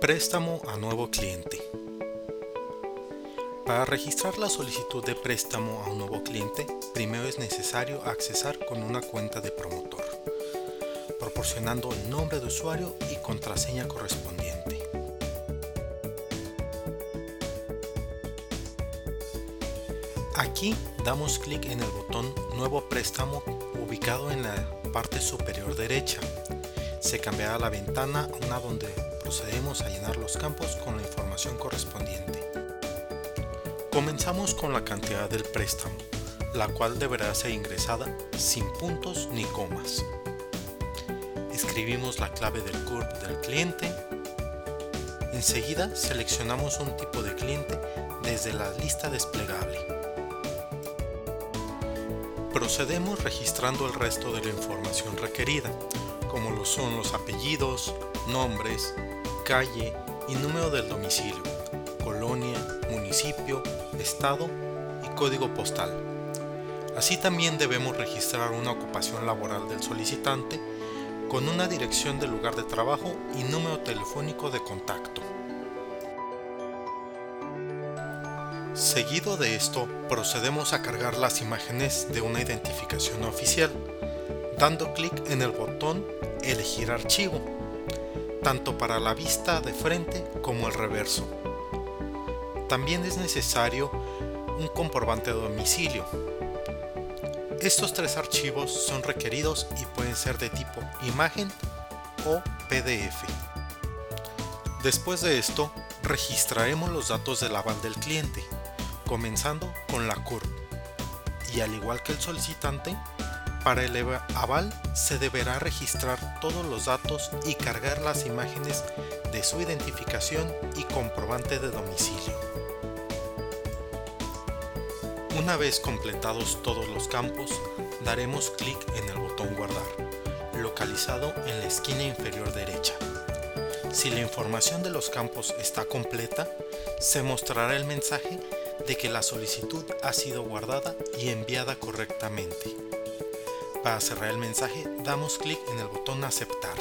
Préstamo a nuevo cliente. Para registrar la solicitud de préstamo a un nuevo cliente, primero es necesario accesar con una cuenta de promotor, proporcionando el nombre de usuario y contraseña correspondiente. Aquí damos clic en el botón Nuevo préstamo ubicado en la parte superior derecha. Se cambiará la ventana a una donde procedemos a llenar los campos con la información correspondiente. Comenzamos con la cantidad del préstamo, la cual deberá ser ingresada sin puntos ni comas. Escribimos la clave del CURP del cliente. Enseguida seleccionamos un tipo de cliente desde la lista desplegable. Procedemos registrando el resto de la información requerida, como lo son los apellidos, nombres, calle y número del domicilio, colonia, municipio, estado y código postal. Así también debemos registrar una ocupación laboral del solicitante con una dirección del lugar de trabajo y número telefónico de contacto. Seguido de esto, procedemos a cargar las imágenes de una identificación oficial, dando clic en el botón Elegir archivo tanto para la vista de frente como el reverso. También es necesario un comprobante de domicilio. Estos tres archivos son requeridos y pueden ser de tipo imagen o PDF. Después de esto, registraremos los datos del aval del cliente, comenzando con la CURP. Y al igual que el solicitante, para el aval se deberá registrar todos los datos y cargar las imágenes de su identificación y comprobante de domicilio. Una vez completados todos los campos, daremos clic en el botón Guardar, localizado en la esquina inferior derecha. Si la información de los campos está completa, se mostrará el mensaje de que la solicitud ha sido guardada y enviada correctamente. Para cerrar el mensaje damos clic en el botón aceptar.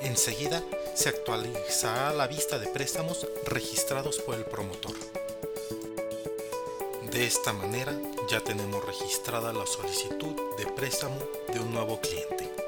Enseguida se actualizará la vista de préstamos registrados por el promotor. De esta manera ya tenemos registrada la solicitud de préstamo de un nuevo cliente.